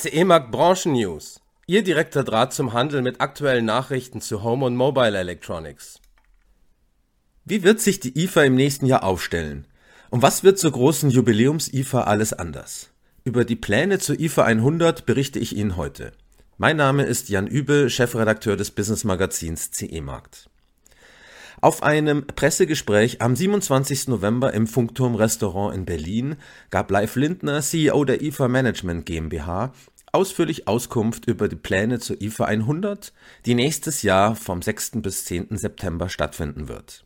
CE-Markt Branchen News. Ihr direkter Draht zum Handel mit aktuellen Nachrichten zu Home und Mobile Electronics. Wie wird sich die IFA im nächsten Jahr aufstellen? Und was wird zur großen Jubiläums-IFA alles anders? Über die Pläne zur IFA 100 berichte ich Ihnen heute. Mein Name ist Jan Übel, Chefredakteur des Business Magazins CE-Markt. Auf einem Pressegespräch am 27. November im Funkturm Restaurant in Berlin gab Leif Lindner, CEO der IFA Management GmbH, ausführlich Auskunft über die Pläne zur IFA 100, die nächstes Jahr vom 6. bis 10. September stattfinden wird.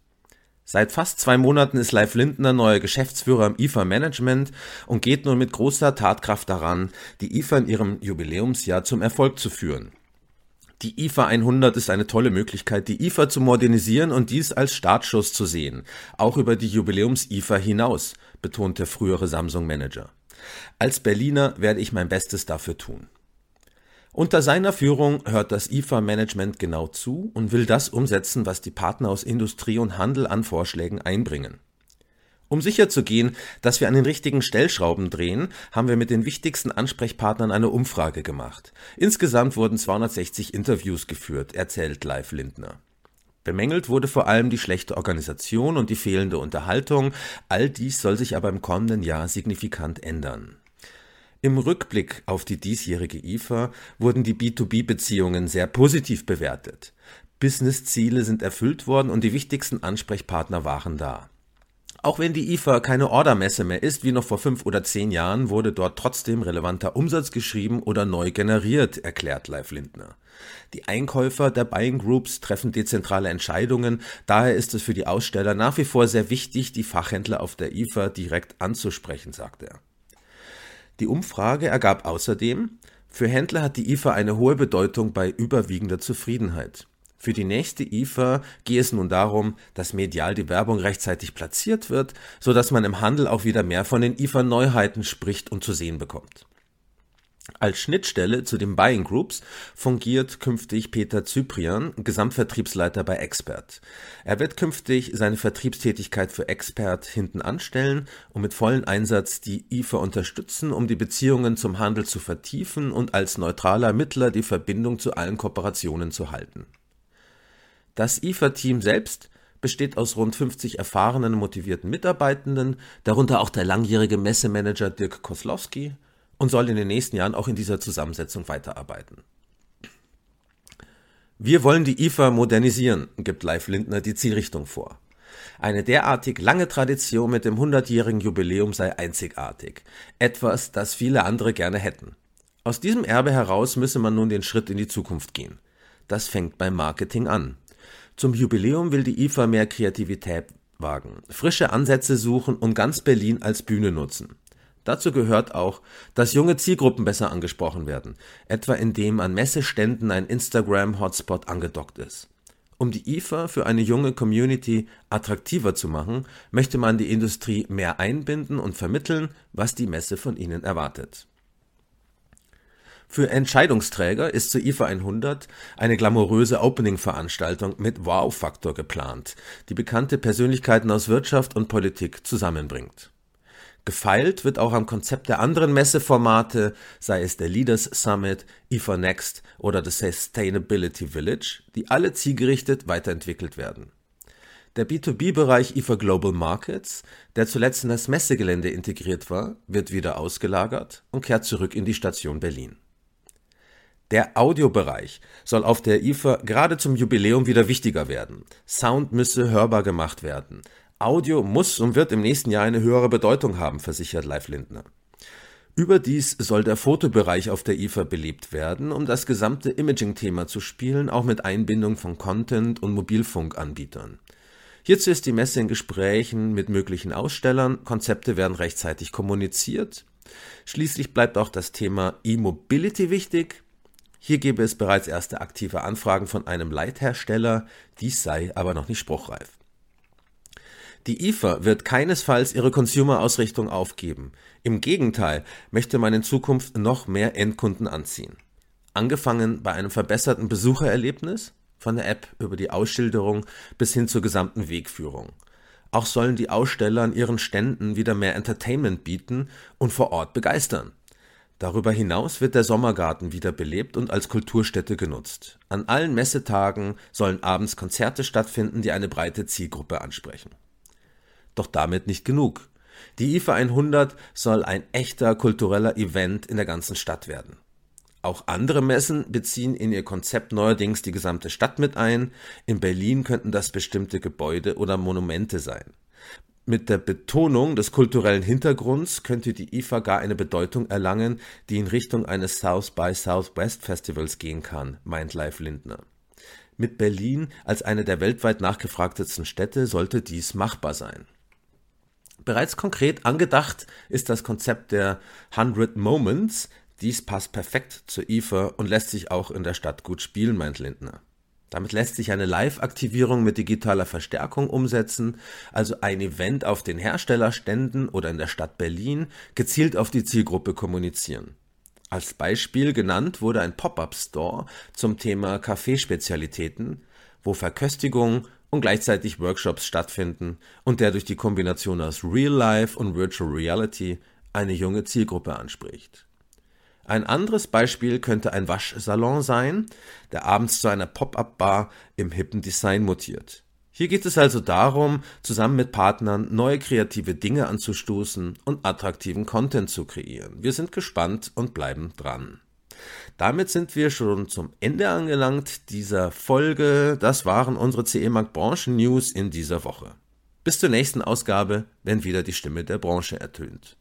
Seit fast zwei Monaten ist Leif Lindner neuer Geschäftsführer im IFA Management und geht nun mit großer Tatkraft daran, die IFA in ihrem Jubiläumsjahr zum Erfolg zu führen. Die IFA 100 ist eine tolle Möglichkeit, die IFA zu modernisieren und dies als Startschuss zu sehen, auch über die Jubiläums-IFA hinaus, betont der frühere Samsung-Manager. Als Berliner werde ich mein Bestes dafür tun. Unter seiner Führung hört das IFA-Management genau zu und will das umsetzen, was die Partner aus Industrie und Handel an Vorschlägen einbringen. Um sicherzugehen, dass wir an den richtigen Stellschrauben drehen, haben wir mit den wichtigsten Ansprechpartnern eine Umfrage gemacht. Insgesamt wurden 260 Interviews geführt, erzählt Live Lindner. Bemängelt wurde vor allem die schlechte Organisation und die fehlende Unterhaltung. All dies soll sich aber im kommenden Jahr signifikant ändern. Im Rückblick auf die diesjährige IFA wurden die B2B-Beziehungen sehr positiv bewertet. Business-Ziele sind erfüllt worden und die wichtigsten Ansprechpartner waren da. Auch wenn die IFA keine Ordermesse mehr ist, wie noch vor fünf oder zehn Jahren, wurde dort trotzdem relevanter Umsatz geschrieben oder neu generiert, erklärt Leif Lindner. Die Einkäufer der Buying Groups treffen dezentrale Entscheidungen, daher ist es für die Aussteller nach wie vor sehr wichtig, die Fachhändler auf der IFA direkt anzusprechen, sagt er. Die Umfrage ergab außerdem, für Händler hat die IFA eine hohe Bedeutung bei überwiegender Zufriedenheit. Für die nächste IFA gehe es nun darum, dass medial die Werbung rechtzeitig platziert wird, so dass man im Handel auch wieder mehr von den IFA-Neuheiten spricht und zu sehen bekommt. Als Schnittstelle zu den Buying Groups fungiert künftig Peter Zyprian, Gesamtvertriebsleiter bei Expert. Er wird künftig seine Vertriebstätigkeit für Expert hinten anstellen und mit vollem Einsatz die IFA unterstützen, um die Beziehungen zum Handel zu vertiefen und als neutraler Mittler die Verbindung zu allen Kooperationen zu halten. Das IFA-Team selbst besteht aus rund 50 erfahrenen, motivierten Mitarbeitenden, darunter auch der langjährige Messemanager Dirk Koslowski und soll in den nächsten Jahren auch in dieser Zusammensetzung weiterarbeiten. Wir wollen die IFA modernisieren, gibt Leif Lindner die Zielrichtung vor. Eine derartig lange Tradition mit dem 100-jährigen Jubiläum sei einzigartig. Etwas, das viele andere gerne hätten. Aus diesem Erbe heraus müsse man nun den Schritt in die Zukunft gehen. Das fängt beim Marketing an. Zum Jubiläum will die IFA mehr Kreativität wagen, frische Ansätze suchen und ganz Berlin als Bühne nutzen. Dazu gehört auch, dass junge Zielgruppen besser angesprochen werden, etwa indem an Messeständen ein Instagram-Hotspot angedockt ist. Um die IFA für eine junge Community attraktiver zu machen, möchte man die Industrie mehr einbinden und vermitteln, was die Messe von ihnen erwartet. Für Entscheidungsträger ist zur IFA 100 eine glamouröse Opening-Veranstaltung mit Wow-Faktor geplant, die bekannte Persönlichkeiten aus Wirtschaft und Politik zusammenbringt. Gefeilt wird auch am Konzept der anderen Messeformate, sei es der Leaders Summit, IFA Next oder das Sustainability Village, die alle zielgerichtet weiterentwickelt werden. Der B2B-Bereich IFA Global Markets, der zuletzt in das Messegelände integriert war, wird wieder ausgelagert und kehrt zurück in die Station Berlin. Der Audiobereich soll auf der IFA gerade zum Jubiläum wieder wichtiger werden. Sound müsse hörbar gemacht werden. Audio muss und wird im nächsten Jahr eine höhere Bedeutung haben, versichert Leif Lindner. Überdies soll der Fotobereich auf der IFA belebt werden, um das gesamte Imaging-Thema zu spielen, auch mit Einbindung von Content- und Mobilfunkanbietern. Hierzu ist die Messe in Gesprächen mit möglichen Ausstellern, Konzepte werden rechtzeitig kommuniziert. Schließlich bleibt auch das Thema E-Mobility wichtig. Hier gäbe es bereits erste aktive Anfragen von einem Leithersteller, dies sei aber noch nicht spruchreif. Die IFA wird keinesfalls ihre Consumer-Ausrichtung aufgeben. Im Gegenteil möchte man in Zukunft noch mehr Endkunden anziehen. Angefangen bei einem verbesserten Besuchererlebnis, von der App über die Ausschilderung bis hin zur gesamten Wegführung. Auch sollen die Aussteller an ihren Ständen wieder mehr Entertainment bieten und vor Ort begeistern. Darüber hinaus wird der Sommergarten wieder belebt und als Kulturstätte genutzt. An allen Messetagen sollen abends Konzerte stattfinden, die eine breite Zielgruppe ansprechen. Doch damit nicht genug. Die IFA 100 soll ein echter kultureller Event in der ganzen Stadt werden. Auch andere Messen beziehen in ihr Konzept neuerdings die gesamte Stadt mit ein. In Berlin könnten das bestimmte Gebäude oder Monumente sein. Mit der Betonung des kulturellen Hintergrunds könnte die IFA gar eine Bedeutung erlangen, die in Richtung eines South by Southwest Festivals gehen kann, meint Leif Lindner. Mit Berlin als eine der weltweit nachgefragtesten Städte sollte dies machbar sein. Bereits konkret angedacht ist das Konzept der 100 Moments. Dies passt perfekt zur IFA und lässt sich auch in der Stadt gut spielen, meint Lindner. Damit lässt sich eine Live-Aktivierung mit digitaler Verstärkung umsetzen, also ein Event auf den Herstellerständen oder in der Stadt Berlin gezielt auf die Zielgruppe kommunizieren. Als Beispiel genannt wurde ein Pop-up-Store zum Thema Kaffeespezialitäten, wo Verköstigung und gleichzeitig Workshops stattfinden und der durch die Kombination aus Real Life und Virtual Reality eine junge Zielgruppe anspricht. Ein anderes Beispiel könnte ein Waschsalon sein, der abends zu einer Pop-up-Bar im hippen Design mutiert. Hier geht es also darum, zusammen mit Partnern neue kreative Dinge anzustoßen und attraktiven Content zu kreieren. Wir sind gespannt und bleiben dran. Damit sind wir schon zum Ende angelangt dieser Folge. Das waren unsere CE Markt Branchen News in dieser Woche. Bis zur nächsten Ausgabe, wenn wieder die Stimme der Branche ertönt.